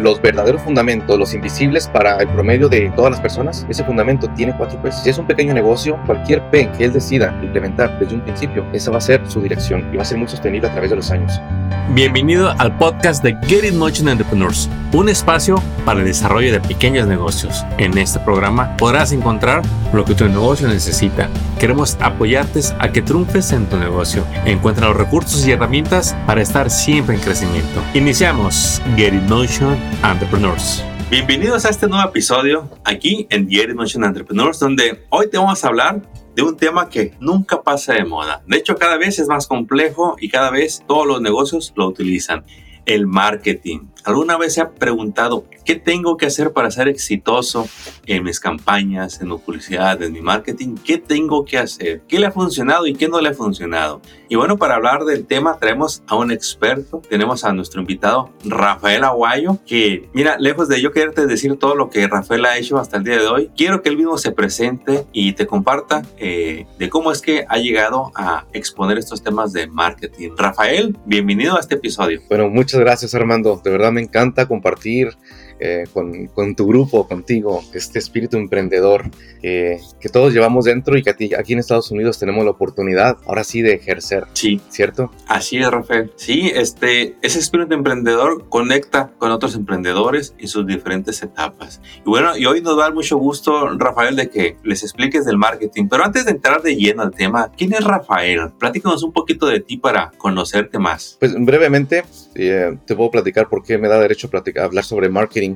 los verdaderos fundamentos, los invisibles para el promedio de todas las personas, ese fundamento tiene cuatro P's. Si es un pequeño negocio, cualquier P que él decida implementar desde un principio, esa va a ser su dirección y va a ser muy sostenible a través de los años. Bienvenido al podcast de Get It Motion Entrepreneurs, un espacio para el desarrollo de pequeños negocios. En este programa podrás encontrar lo que tu negocio necesita. Queremos apoyarte a que triunfes en tu negocio. Encuentra los recursos y herramientas para estar siempre en crecimiento. Iniciamos Get It Motion Entrepreneurs. Bienvenidos a este nuevo episodio aquí en It Motion Entrepreneurs, donde hoy te vamos a hablar de un tema que nunca pasa de moda. De hecho, cada vez es más complejo y cada vez todos los negocios lo utilizan. El marketing. ¿Alguna vez se ha preguntado qué tengo que hacer para ser exitoso en mis campañas, en mi publicidad, en mi marketing? ¿Qué tengo que hacer? ¿Qué le ha funcionado y qué no le ha funcionado? Y bueno, para hablar del tema traemos a un experto, tenemos a nuestro invitado Rafael Aguayo, que mira, lejos de yo quererte decir todo lo que Rafael ha hecho hasta el día de hoy, quiero que él mismo se presente y te comparta eh, de cómo es que ha llegado a exponer estos temas de marketing. Rafael, bienvenido a este episodio. Bueno, muchas gracias Armando, de verdad me encanta compartir eh, con, con, tu grupo, contigo, este espíritu emprendedor que todos llevamos dentro y que aquí en Estados Unidos tenemos la oportunidad ahora sí de ejercer. Sí. ¿Cierto? Así es, Rafael. Sí, este, ese espíritu emprendedor conecta con otros emprendedores en sus diferentes etapas. Y bueno, y hoy nos da mucho gusto, Rafael, de que les expliques del marketing. Pero antes de entrar de lleno al tema, ¿quién es Rafael? Platícanos un poquito de ti para conocerte más. Pues brevemente, eh, te puedo platicar por qué me da derecho a, hablar sobre marketing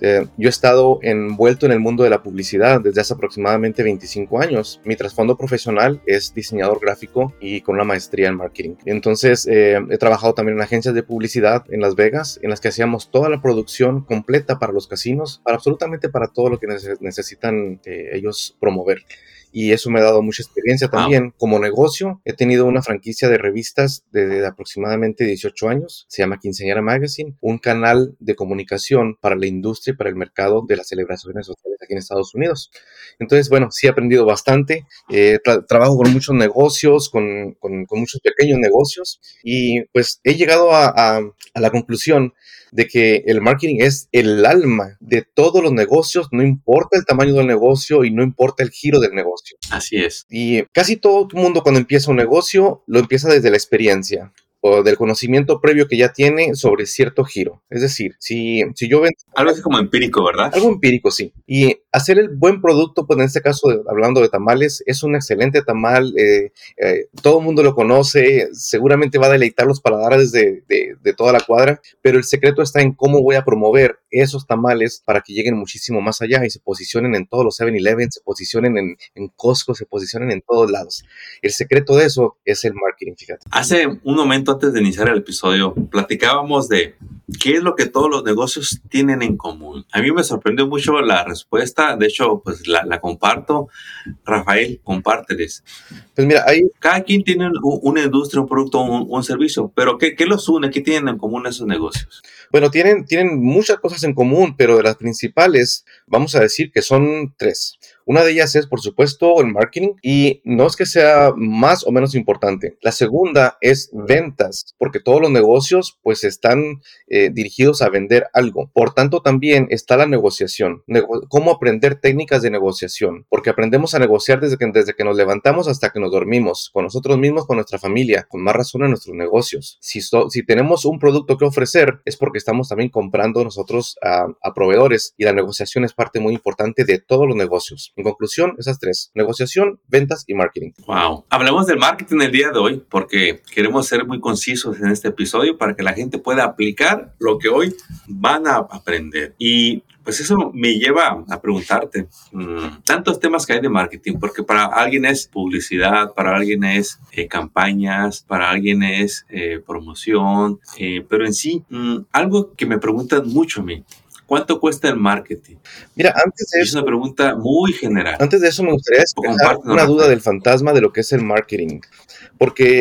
eh, yo he estado envuelto en el mundo de la publicidad desde hace aproximadamente 25 años. Mi trasfondo profesional es diseñador gráfico y con una maestría en marketing. Entonces, eh, he trabajado también en agencias de publicidad en Las Vegas, en las que hacíamos toda la producción completa para los casinos, para absolutamente para todo lo que necesitan eh, ellos promover y eso me ha dado mucha experiencia también. Como negocio, he tenido una franquicia de revistas desde aproximadamente 18 años, se llama Quinceañera Magazine, un canal de comunicación para la industria y para el mercado de las celebraciones sociales aquí en Estados Unidos. Entonces, bueno, sí he aprendido bastante, eh, trabajo con muchos negocios, con, con, muchos pequeños negocios y pues he llegado a, a la conclusión de que el marketing es el alma de todos los negocios, no importa el tamaño del negocio y no importa el giro del negocio. Así es. Y casi todo el mundo cuando empieza un negocio lo empieza desde la experiencia o del conocimiento previo que ya tiene sobre cierto giro. Es decir, si, si yo vendo... Algo así como empírico, ¿verdad? Algo empírico, sí. Y hacer el buen producto, pues en este caso, hablando de tamales, es un excelente tamal, eh, eh, todo el mundo lo conoce, seguramente va a deleitar los paladares de, de, toda la cuadra, pero el secreto está en cómo voy a promover esos tamales para que lleguen muchísimo más allá y se posicionen en todos los 7-Eleven, se posicionen en, en Costco, se posicionen en todos lados. El secreto de eso es el marketing, fíjate. Hace un momento antes de iniciar el episodio, platicábamos de qué es lo que todos los negocios tienen en común. A mí me sorprendió mucho la respuesta, de hecho, pues la, comparto. Rafael, compárteles. Pues mira, ahí... Cada quien tiene una industria, un producto, un, un servicio, pero ¿qué, ¿qué, los une? ¿Qué tienen en común esos negocios? Bueno, tienen, tienen muchas cosas en común, pero de las principales, vamos a decir que son tres. Una de ellas es, por supuesto, el marketing y no es que sea más o menos importante. La segunda es ventas, porque todos los negocios pues están eh, dirigidos a vender algo. Por tanto, también está la negociación. cómo aprender técnicas de negociación, porque aprendemos a negociar desde que, desde que nos levantamos hasta que nos dormimos, con nosotros mismos, con nuestra familia, con más razón en nuestros negocios. Si, si tenemos un producto que ofrecer, es porque estamos también comprando nosotros a, a proveedores y la negociación es parte muy importante de todos los negocios. En conclusión, esas tres, negociación, ventas y marketing. Wow. Hablamos del marketing el día de hoy porque queremos ser muy concisos en este episodio para que la gente pueda aplicar lo que hoy van a aprender. Y pues eso me lleva a preguntarte mm, tantos temas que hay de marketing, porque para alguien es publicidad, para alguien es eh, campañas, para alguien es eh, promoción, eh, pero en sí, mm, algo que me preguntan mucho a mí, ¿Cuánto cuesta el marketing? Mira, antes de eso. Es una pregunta muy general. Antes de eso, me gustaría despejar una duda del fantasma de lo que es el marketing. Porque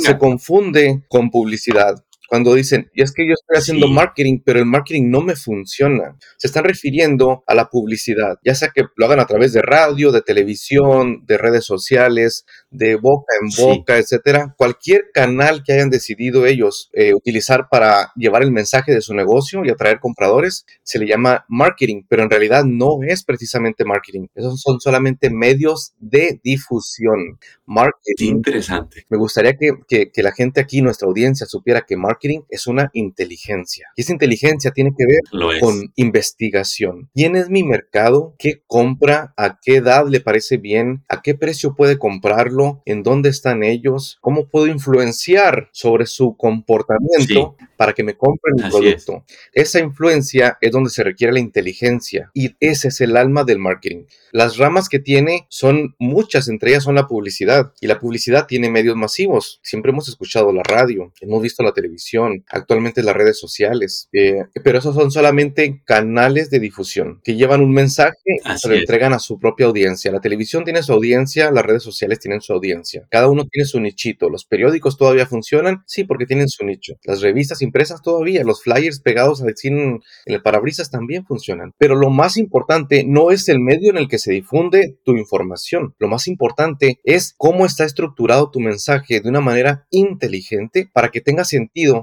se confunde con publicidad cuando dicen, y es que yo estoy haciendo marketing, pero el marketing no me funciona. Se están refiriendo a la publicidad, ya sea que lo hagan a través de radio, de televisión, de redes sociales, de boca en boca, etcétera. Cualquier canal que hayan decidido ellos eh, utilizar para llevar el mensaje de su negocio y atraer compradores, se le llama marketing, pero en realidad no es precisamente marketing. Esos son solamente medios de difusión. Marketing. interesante. Me gustaría que, que, la gente aquí, nuestra audiencia, supiera que marketing es una inteligencia. Y esa inteligencia tiene que ver con investigación. ¿Quién es mi mercado? ¿Qué compra? ¿A qué edad le parece bien? ¿A qué precio puede comprarlo? ¿En dónde están ellos? ¿Cómo puedo influenciar sobre su comportamiento para que me compren mi producto? Esa influencia es donde se requiere la inteligencia y ese es el alma del marketing. Las ramas que tiene son muchas, entre ellas son la publicidad y la publicidad tiene medios masivos. Siempre hemos escuchado la radio, hemos visto la televisión, actualmente las redes sociales, eh, pero esos son solamente canales de difusión que llevan un mensaje y se lo entregan a su propia audiencia. La televisión tiene su audiencia, las redes sociales tienen su audiencia. Cada uno tiene su nichito. Los periódicos todavía funcionan, sí, porque tienen su nicho. Las revistas impresas todavía, los flyers pegados en el parabrisas también funcionan. Pero lo más importante no es el medio en el que se difunde tu información. Lo más importante es cómo está estructurado tu mensaje de una manera inteligente para que tenga sentido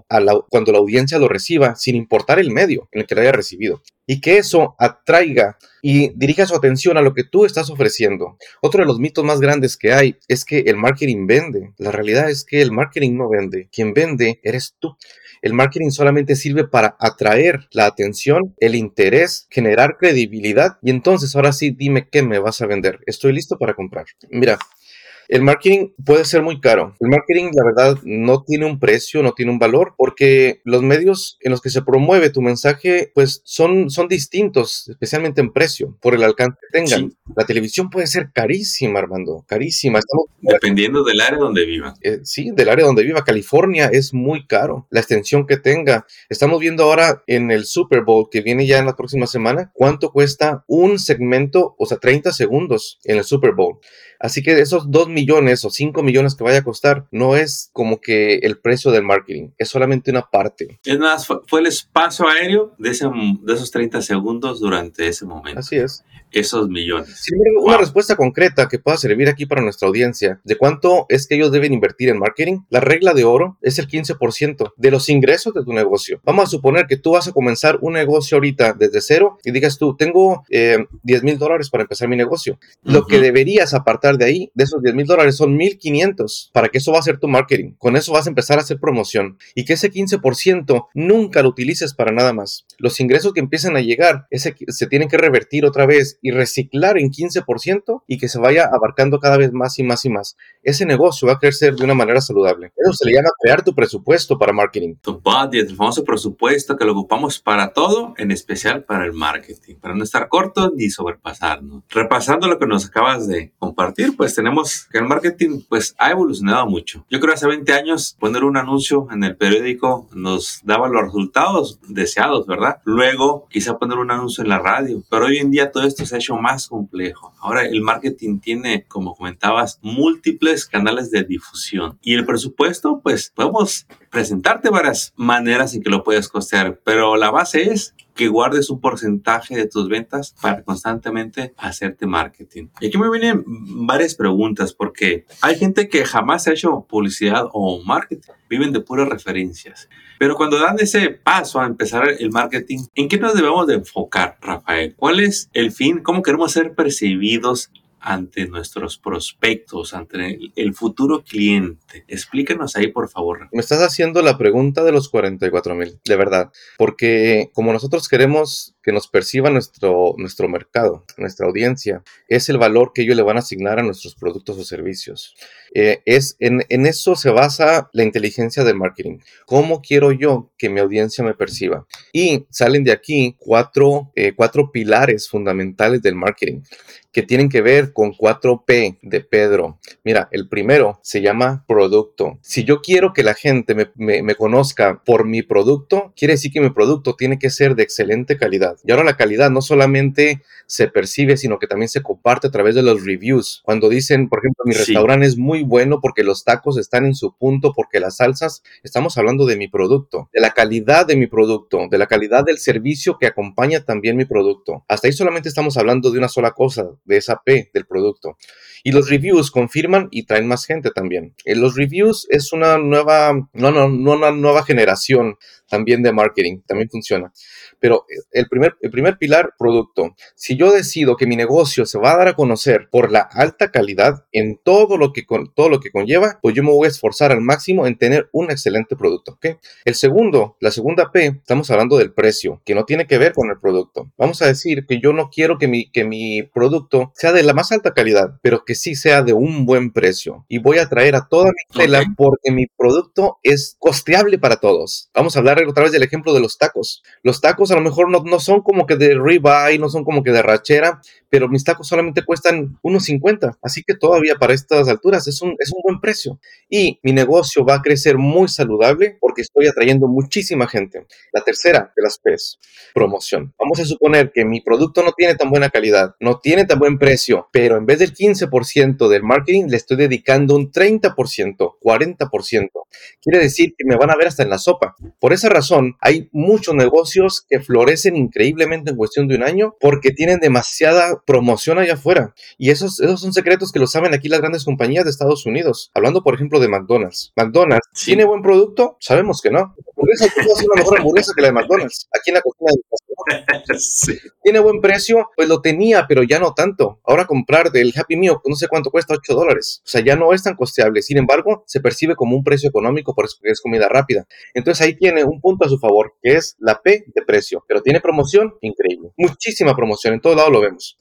cuando la audiencia lo reciba, sin importar el medio en el que lo haya recibido y que eso atraiga y dirija su atención a lo que tú estás ofreciendo. Otro de los mitos más grandes que hay es que el marketing vende. La realidad es que el marketing no vende. Quien vende eres tú. El marketing solamente sirve para atraer la atención, el interés, generar credibilidad y entonces ahora sí dime qué me vas a vender. Estoy listo para comprar. Mira, el marketing puede ser muy caro. El marketing, la verdad, no tiene un precio, no tiene un valor, porque los medios en los que se promueve tu mensaje, pues son, son distintos, especialmente en precio, por el alcance que tengan. La televisión puede ser carísima, Armando, carísima. Dependiendo del área donde viva. Eh, sí, del área donde viva. California es muy caro, la extensión que tenga. Estamos viendo ahora en el Super Bowl que viene ya en la próxima semana, cuánto cuesta un segmento, o sea, 30 segundos en el Super Bowl. Así que esos 2 millones o 5 millones que vaya a costar no es como que el precio del marketing, es solamente una parte. Es más, fue, el espacio aéreo de, de esos 30 segundos durante ese momento. Así es esos millones. una respuesta concreta que pueda servir aquí para nuestra audiencia de cuánto es que ellos deben invertir en marketing. La regla de oro es el 15% de los ingresos de tu negocio. Vamos a suponer que tú vas a comenzar un negocio ahorita desde cero y digas tú, tengo 10 eh, mil dólares para empezar mi negocio. Lo que deberías apartar de ahí, de esos 10 mil dólares, son 1500 para que eso va a ser tu marketing. Con eso vas a empezar a hacer promoción y que ese 15% nunca lo utilices para nada más. Los ingresos que empiezan a llegar ese, se tienen que revertir otra vez y reciclar en 15% y que se vaya abarcando cada vez más y más y más. Ese negocio va a crecer de una manera saludable. Eso se le llama crear tu presupuesto para marketing. Tu budget, el famoso presupuesto que lo ocupamos para todo, en especial para el marketing, para no estar corto ni sobrepasarnos. Repasando lo que nos acabas de compartir, pues tenemos que el marketing pues ha evolucionado mucho. Yo creo que hace 20 años poner un anuncio en el periódico nos daba los resultados deseados, ¿verdad? Luego quizá poner un anuncio en la radio, pero hoy en día todo esto se hecho más complejo. Ahora el marketing tiene, como comentabas, múltiples canales de difusión. Y el presupuesto, pues podemos presentarte varias maneras en que lo puedes costear, pero la base es que guardes un porcentaje de tus ventas para constantemente hacerte marketing. Y aquí me vienen varias preguntas porque hay gente que jamás ha hecho publicidad o marketing, viven de puras referencias. Pero cuando dan ese paso a empezar el marketing, ¿en qué nos debemos de enfocar, Rafael? ¿Cuál es el fin? ¿Cómo queremos ser percibidos ante nuestros prospectos, ante el, futuro cliente? Explícanos ahí, por favor. Me estás haciendo la pregunta de los 44 mil, de verdad, porque como nosotros queremos que nos perciba nuestro, nuestro mercado, nuestra audiencia, es el valor que ellos le van a asignar a nuestros productos o servicios. Eh, es, en, eso se basa la inteligencia del marketing. ¿Cómo quiero yo que mi audiencia me perciba? Y salen de aquí cuatro, eh, cuatro pilares fundamentales del marketing que tienen que ver con 4P de Pedro. Mira, el primero se llama producto. Si yo quiero que la gente me, conozca por mi producto, quiere decir que mi producto tiene que ser de excelente calidad. Y ahora la calidad no solamente se percibe, sino que también se comparte a través de los reviews. Cuando dicen, por ejemplo, mi restaurante es muy bueno porque los tacos están en su punto, porque las salsas, estamos hablando de mi producto, de la calidad de mi producto, de la calidad del servicio que acompaña también mi producto. Hasta ahí solamente estamos hablando de una sola cosa, de esa P del producto. Y los reviews confirman y traen más gente también. Eh, los reviews es una nueva, no, no, no una nueva generación también de marketing, también funciona. Pero eh, el primer, el primer pilar, producto. Si yo decido que mi negocio se va a dar a conocer por la alta calidad en todo lo que, con, todo lo que conlleva, pues yo me voy a esforzar al máximo en tener un excelente producto. ¿okay? El segundo, la segunda P, estamos hablando del precio, que no tiene que ver con el producto. Vamos a decir que yo no quiero que mi, que mi producto sea de la más alta calidad, pero que sí sea de un buen precio. Y voy a traer a toda mi tela porque mi producto es costeable para todos. Vamos a hablar otra vez del ejemplo de los tacos. Los tacos a lo mejor no, no son como que de ribeye, no son como que de rachera, pero mis tacos solamente cuestan unos 50, así que todavía para estas alturas es un, es un buen precio. Y mi negocio va a crecer muy saludable porque estoy atrayendo muchísima gente. La tercera de las P's, promoción. Vamos a suponer que mi producto no tiene tan buena calidad, no tiene tan buen precio, pero en vez del 15% del marketing le estoy dedicando un 30%, 40%. Quiere decir que me van a ver hasta en la sopa. Por esa razón, hay muchos negocios que florecen increíblemente en cuestión de un año porque tienen demasiada promoción allá afuera. Y esos, esos son secretos que lo saben aquí las grandes compañías de Estados Unidos. Hablando, por ejemplo, de McDonald's. McDonald's, ¿tiene buen producto? Sabemos que no. hamburguesa es una mejor hamburguesa que la de McDonald's. Aquí en la cocina de sí. ¿Tiene buen precio? Pues lo tenía, pero ya no tanto. Ahora comprar del Happy Meal, no sé cuánto cuesta, 8 dólares. O sea, ya no es tan costeable. Sin embargo, se percibe como un precio económico por eso que es comida rápida. Entonces ahí tiene un punto a su favor, que es la P de precio. Pero tiene promoción increíble. Muchísima promoción. En todo lado lo vemos.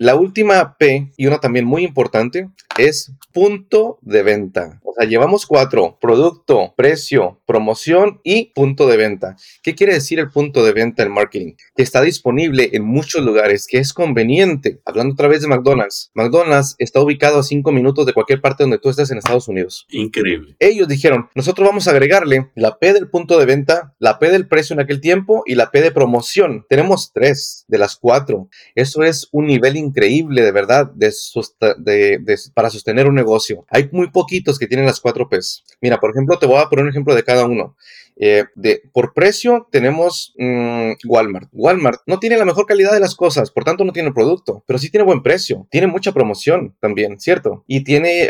La última P, y una también muy importante, es punto de venta. O sea, llevamos cuatro, producto, precio, promoción y punto de venta. ¿Qué quiere decir el punto de venta en marketing? Que está disponible en muchos lugares, que es conveniente. Hablando otra vez de McDonald's. McDonald's está ubicado a cinco minutos de cualquier parte donde tú estés en Estados Unidos. Increíble. Ellos dijeron, nosotros vamos a agregarle la P del punto de venta, la P del precio en aquel tiempo y la P de promoción. Tenemos tres de las cuatro. Eso es un nivel increíble, de verdad, de, para sostener un negocio. Hay muy poquitos que tienen las cuatro P's. Mira, por ejemplo, te voy a poner un ejemplo de cada uno. Eh, de, por precio tenemos mm, Walmart. Walmart no tiene la mejor calidad de las cosas, por tanto no tiene producto, pero sí tiene buen precio, tiene mucha promoción también, ¿cierto? Y tiene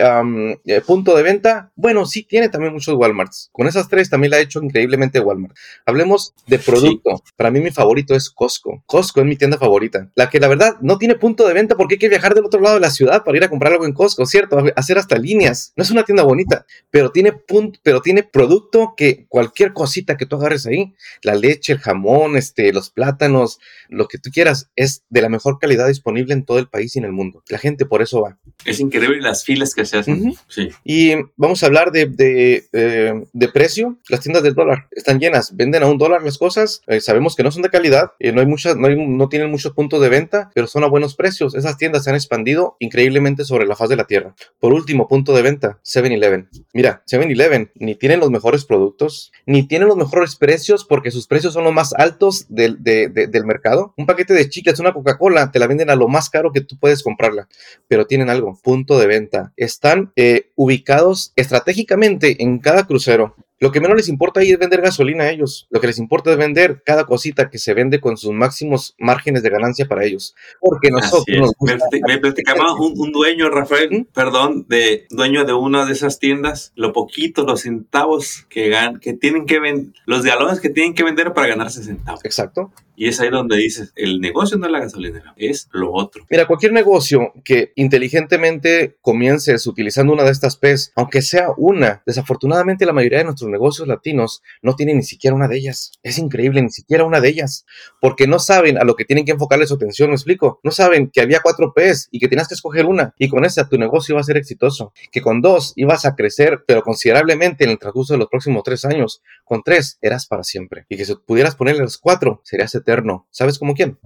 eh, punto de venta, bueno, sí tiene también muchos Walmarts. Con esas tres también la ha hecho increíblemente Walmart. Hablemos de producto. Para mí mi favorito es Costco. Costco es mi tienda favorita. La que la verdad no tiene punto de venta porque hay que viajar del otro lado de la ciudad para ir a comprar algo en Costco, ¿cierto? Hacer hasta líneas. No es una tienda bonita, pero tiene punto, pero tiene producto que cualquier cosita que tú agarres ahí, la leche, el jamón, este, los plátanos, lo que tú quieras, es de la mejor calidad disponible en todo el país y en el mundo. La gente por eso va. Es increíble las filas que se hacen. sí. Y vamos a hablar de, de, eh, de, precio. Las tiendas del dólar están llenas, venden a un dólar las cosas. Eh, sabemos que no son de calidad, eh, no, hay muchas, no, hay, no tienen muchos puntos de venta, pero son a buenos precios. Esas tiendas se han expandido increíblemente sobre la faz de la tierra. Por último, punto de venta, 7-Eleven. Mira, 7-Eleven ni tienen los mejores productos, ni tienen los mejores precios porque sus precios son los más altos del, del mercado. Un paquete de chicas, una Coca-Cola, te la venden a lo más caro que tú puedes comprarla, pero tienen algo, punto de venta. Están eh, ubicados estratégicamente en cada crucero. Lo que menos les importa ahí es vender gasolina a ellos. Lo que les importa es vender cada cosita que se vende con sus máximos márgenes de ganancia para ellos. Porque nosotros Me, platicaba un, dueño, Rafael, ¿Mm? perdón, de dueño de una de esas tiendas, lo poquito, los centavos que, gan que tienen que vender, los galones que tienen que vender para ganarse centavos. Exacto. Y es ahí donde dices, el negocio no es la gasolinera, es lo otro. Mira, cualquier negocio que inteligentemente comiences utilizando una de estas P's, aunque sea una, desafortunadamente la mayoría de nuestros negocios latinos no tienen ni siquiera una de ellas. Es increíble, ni siquiera una de ellas, porque no saben a lo que tienen que enfocarle su atención, ¿me explico? No saben que había cuatro P's y que tenías que escoger una y con esa tu negocio iba a ser exitoso, que con dos ibas a crecer, pero considerablemente en el transcurso de los próximos tres años, con tres eras para siempre y que si pudieras ponerle las cuatro, serías eterno ¿Sabes cómo quién?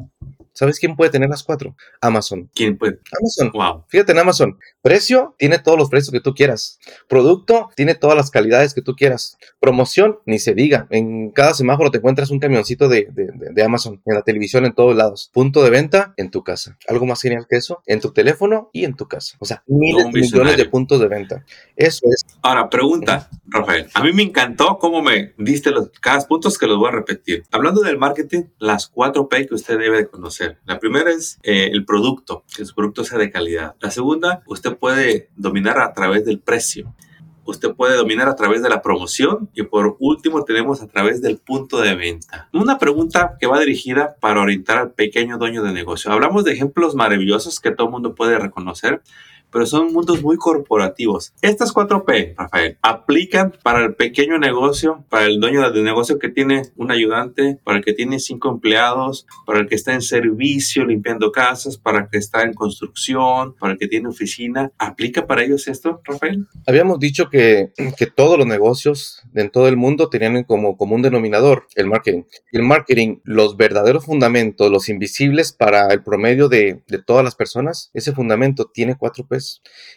¿Sabes quién puede tener las cuatro? Amazon. ¿Quién puede? Amazon. Wow. Fíjate en Amazon. Precio, tiene todos los precios que tú quieras. Producto, tiene todas las calidades que tú quieras. Promoción, ni se diga. En cada semáforo te encuentras un camioncito de, de, Amazon, en la televisión, en todos lados. Punto de venta, en tu casa. Algo más genial que eso, en tu teléfono y en tu casa. O sea, miles, millones de puntos de venta. Eso es. Ahora, pregunta, Rafael. A mí me encantó cómo me diste los cada puntos que los voy a repetir. Hablando del marketing, las cuatro P que usted debe de conocer. La primera es eh, el producto, que su producto sea de calidad. La segunda, usted puede dominar a través del precio usted puede dominar a través de la promoción y por último tenemos a través del punto de venta. Una pregunta que va dirigida para orientar al pequeño dueño de negocio. Hablamos de ejemplos maravillosos que todo el mundo puede reconocer, pero son mundos muy corporativos. Estas 4P, Rafael, aplican para el pequeño negocio, para el dueño de negocio que tiene un ayudante, para el que tiene cinco empleados, para el que está en servicio limpiando casas, para el que está en construcción, para el que tiene oficina. ¿Aplica para ellos esto, Rafael? Habíamos dicho que, que todos los negocios en todo el mundo tenían como común denominador el marketing. El marketing, los verdaderos fundamentos, los invisibles para el promedio de, de todas las personas, ese fundamento tiene 4P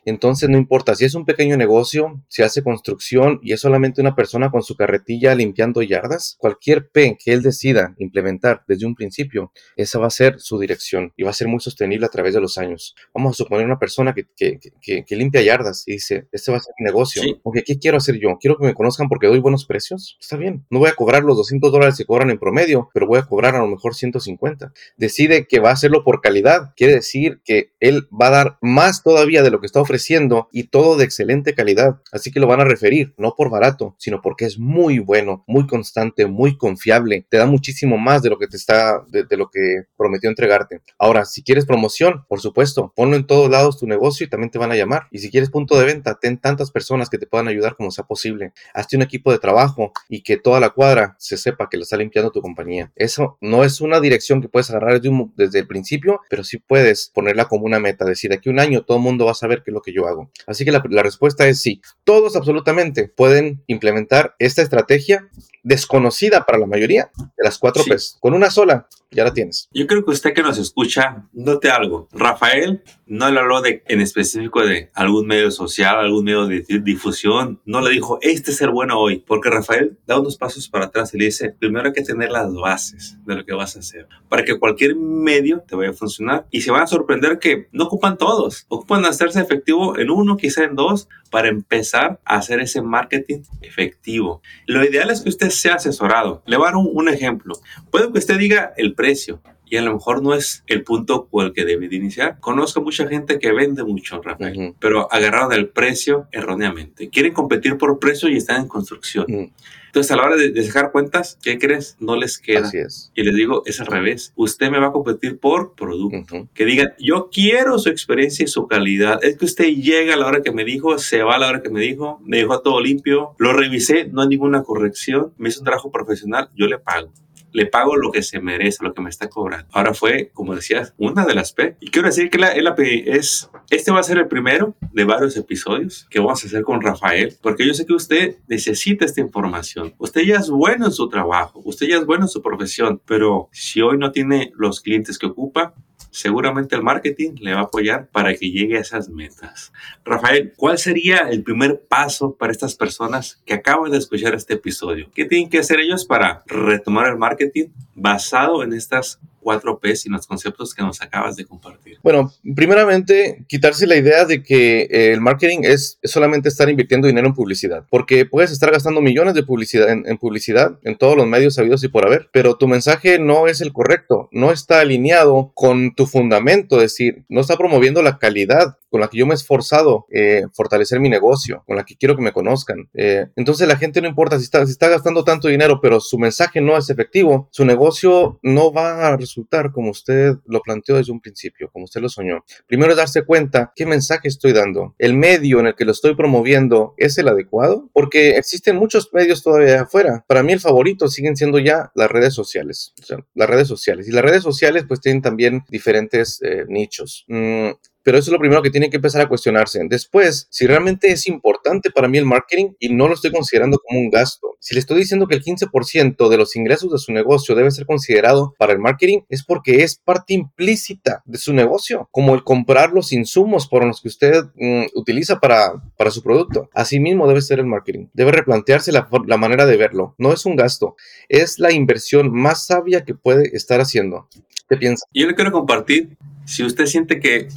entonces no importa si es un pequeño negocio, si hace construcción y es solamente una persona con su carretilla limpiando yardas, cualquier P que él decida implementar desde un principio, esa va a ser su dirección y va a ser muy sostenible a través de los años. Vamos a suponer una persona que, que, limpia yardas y dice, este va a ser mi negocio. ¿qué quiero hacer yo? Quiero que me conozcan porque doy buenos precios. Está bien, no voy a cobrar los 200 dólares que cobran en promedio, pero voy a cobrar a lo mejor 150. Decide que va a hacerlo por calidad. Quiere decir que él va a dar más todavía de lo que está ofreciendo y todo de excelente calidad. Así que lo van a referir, no por barato, sino porque es muy bueno, muy constante, muy confiable. Te da muchísimo más de lo que te está, de, lo que prometió entregarte. Ahora, si quieres promoción, por supuesto, ponlo en todos lados tu negocio y también te van a llamar. Y si quieres punto de venta, ten tantas personas que te puedan ayudar como sea posible. Hazte un equipo de trabajo y que toda la cuadra se sepa que lo está limpiando tu compañía. Eso no es una dirección que puedes agarrar desde, el principio, pero sí puedes ponerla como una meta. Decir, de aquí un año todo el mundo va a saber qué es lo que yo hago. Así que la, respuesta es sí. Todos absolutamente pueden implementar esta estrategia desconocida para la mayoría de las cuatro P's. Con una sola ya la tienes. Yo creo que usted que nos escucha, note algo. Rafael no le habló de, en específico de algún medio social, algún medio de difusión. No le dijo, este es el bueno hoy. Porque Rafael da unos pasos para atrás y le dice, primero hay que tener las bases de lo que vas a hacer. Para que cualquier medio te vaya a funcionar. Y se van a sorprender que no ocupan todos. Ocupan hacerse efectivo en uno, quizá en dos, para empezar a hacer ese marketing efectivo. Lo ideal es que usted sea asesorado. Le voy a dar un, un ejemplo. Puede que usted diga el precio y a lo mejor no es el punto por el que debe de iniciar. Conozco mucha gente que vende mucho, Rafael, pero agarraron el precio erróneamente. Quieren competir por precio y están en construcción. Entonces, a la hora de, de, sacar cuentas, ¿qué crees? No les queda. Así es. Y les digo, es al revés. Usted me va a competir por producto. Que digan, yo quiero su experiencia y su calidad. Es que usted llega a la hora que me dijo, se va a la hora que me dijo, me dejó todo limpio, lo revisé, no hay ninguna corrección, me hizo un trabajo profesional, yo le pago le pago lo que se merece, lo que me está cobrando. Ahora fue, como decías, una de las P. Y quiero decir que la, la es, este va a ser el primero de varios episodios que vamos a hacer con Rafael, porque yo sé que usted necesita esta información. Usted ya es bueno en su trabajo, usted ya es bueno en su profesión, pero si hoy no tiene los clientes que ocupa, seguramente el marketing le va a apoyar para que llegue a esas metas. Rafael, ¿cuál sería el primer paso para estas personas que acaban de escuchar este episodio? ¿Qué tienen que hacer ellos para retomar el marketing basado en estas cuatro P's y los conceptos que nos acabas de compartir? Bueno, primeramente, quitarse la idea de que eh, el marketing es, solamente estar invirtiendo dinero en publicidad, porque puedes estar gastando millones de publicidad en, publicidad en todos los medios sabidos y por haber, pero tu mensaje no es el correcto, no está alineado con tu fundamento, es decir, no está promoviendo la calidad con la que yo me he esforzado eh, fortalecer mi negocio, con la que quiero que me conozcan. Eh, entonces la gente no importa si está, gastando tanto dinero, pero su mensaje no es efectivo, su negocio no va a resultar como usted lo planteó desde un principio, como usted lo soñó. Primero es darse cuenta qué mensaje estoy dando. El medio en el que lo estoy promoviendo es el adecuado, porque existen muchos medios todavía afuera. Para mí el favorito siguen siendo ya las redes sociales. O sea, las redes sociales. Y las redes sociales pues tienen también diferentes eh, nichos. Mm, pero eso es lo primero que tienen que empezar a cuestionarse. Después, si realmente es importante para mí el marketing y no lo estoy considerando como un gasto, si le estoy diciendo que el 15% de los ingresos de su negocio debe ser considerado para el marketing, es porque es parte implícita de su negocio, como el comprar los insumos por los que usted mm, utiliza para, para su producto. Asimismo debe ser el marketing. Debe replantearse la, la manera de verlo. No es un gasto, es la inversión más sabia que puede estar haciendo. ¿Qué piensa? Yo le quiero compartir, si usted siente que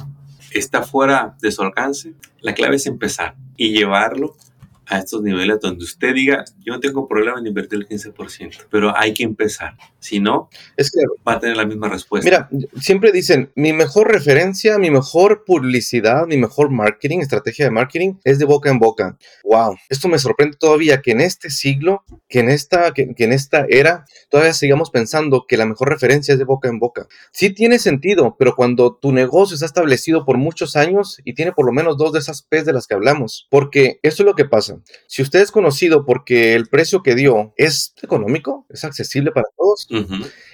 está fuera de su alcance, la clave es empezar y llevarlo a estos niveles donde usted diga, yo no tengo problema en invertir el 15%, pero hay que empezar. Si no, es que, va a tener la misma respuesta. Mira, siempre dicen, mi mejor referencia, mi mejor publicidad, mi mejor marketing, estrategia de marketing es de boca en boca. Wow, esto me sorprende todavía que en este siglo, que en esta, que, en esta era, todavía sigamos pensando que la mejor referencia es de boca en boca. Sí tiene sentido, pero cuando tu negocio está establecido por muchos años y tiene por lo menos dos de esas P's de las que hablamos, porque esto es lo que pasa. Si usted es conocido porque el precio que dio es económico, es accesible para todos,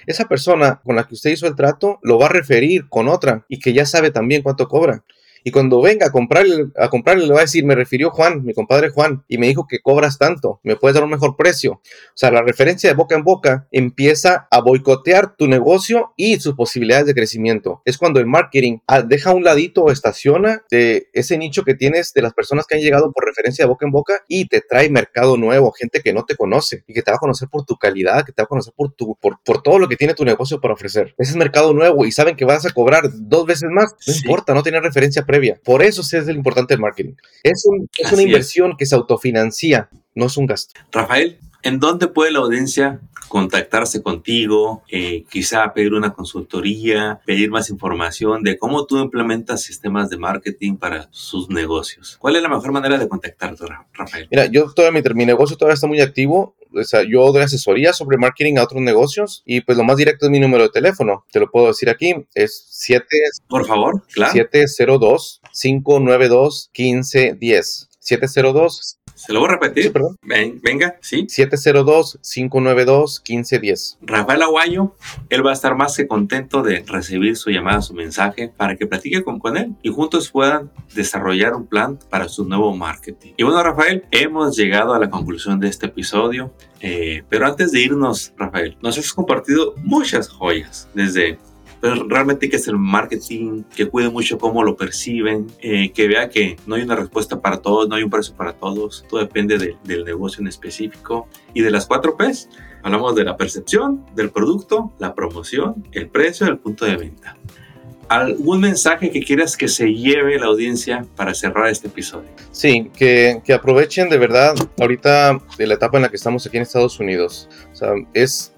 esa persona con la que usted hizo el trato lo va a referir con otra y que ya sabe también cuánto cobra. Y cuando venga a comprarle, a comprarle, le va a decir, me refirió Juan, mi compadre Juan, y me dijo que cobras tanto, me puedes dar un mejor precio. O sea, la referencia de boca en boca empieza a boicotear tu negocio y sus posibilidades de crecimiento. Es cuando el marketing ah, deja a un ladito o estaciona de ese nicho que tienes de las personas que han llegado por referencia de boca en boca y te trae mercado nuevo, gente que no te conoce y que te va a conocer por tu calidad, que te va a conocer por, tu, por, por todo lo que tiene tu negocio para ofrecer. Ese es mercado nuevo y saben que vas a cobrar dos veces más. No importa, no tiene referencia previa. Por eso es el importante el marketing. Es, una inversión que se autofinancia, no es un gasto. Rafael, ¿en dónde puede la audiencia contactarse contigo, eh, quizá pedir una consultoría, pedir más información de cómo tú implementas sistemas de marketing para sus negocios? ¿Cuál es la mejor manera de contactarte, Rafael? Mira, yo todavía mi, mi negocio todavía está muy activo o sea, yo doy asesoría sobre marketing a otros negocios y pues lo más directo es mi número de teléfono. Te lo puedo decir aquí. Es 7. Por favor, claro. 702 592 1510. 702 se lo voy a repetir. perdón. venga, sí. 702-592-1510. Rafael Aguayo, él va a estar más que contento de recibir su llamada, su mensaje, para que platique con, con él y juntos puedan desarrollar un plan para su nuevo marketing. Y bueno, Rafael, hemos llegado a la conclusión de este episodio. Eh, pero antes de irnos, Rafael, nos has compartido muchas joyas, desde pero realmente que hacer marketing, que cuide mucho cómo lo perciben, eh, que vea que no hay una respuesta para todos, no hay un precio para todos, todo depende del negocio en específico. Y de las cuatro P's, hablamos de la percepción, del producto, la promoción, el precio y el punto de venta. ¿Algún mensaje que quieras que se lleve la audiencia para cerrar este episodio? Sí, que, que aprovechen de verdad ahorita de la etapa en la que estamos aquí en Estados Unidos. O sea, es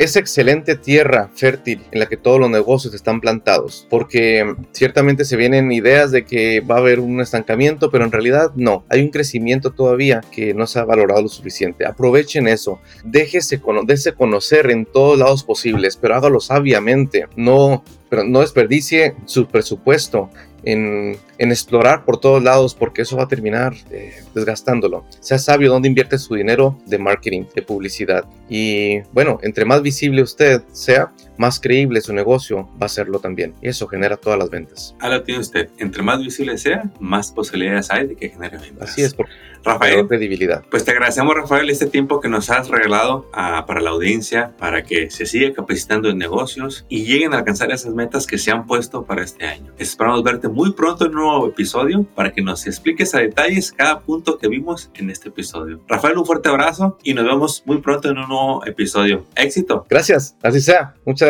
es excelente tierra fértil en la que todos los negocios están plantados, porque ciertamente se vienen ideas de que va a haber un estancamiento, pero en realidad no, hay un crecimiento todavía que no se ha valorado lo suficiente. Aprovechen eso, déjese, déjese conocer en todos lados posibles, pero hágalo sabiamente, no, pero no desperdicie su presupuesto en, explorar por todos lados porque eso va a terminar eh, desgastándolo. Sea sabio dónde invierte su dinero de marketing, de publicidad. Y bueno, entre más visible usted sea, más creíble su negocio va a serlo también. Y eso genera todas las ventas. Ahora tiene usted, entre más visible sea, más posibilidades hay de que genere ventas. Así es, por Rafael, credibilidad. Pues te agradecemos, Rafael, este tiempo que nos has regalado ah, para la audiencia, para que se siga capacitando en negocios y lleguen a alcanzar esas metas que se han puesto para este año. Esperamos verte muy pronto en un nuevo episodio para que nos expliques a detalles cada punto que vimos en este episodio. Rafael, un fuerte abrazo y nos vemos muy pronto en un nuevo episodio. Éxito. Gracias, así sea. Muchas gracias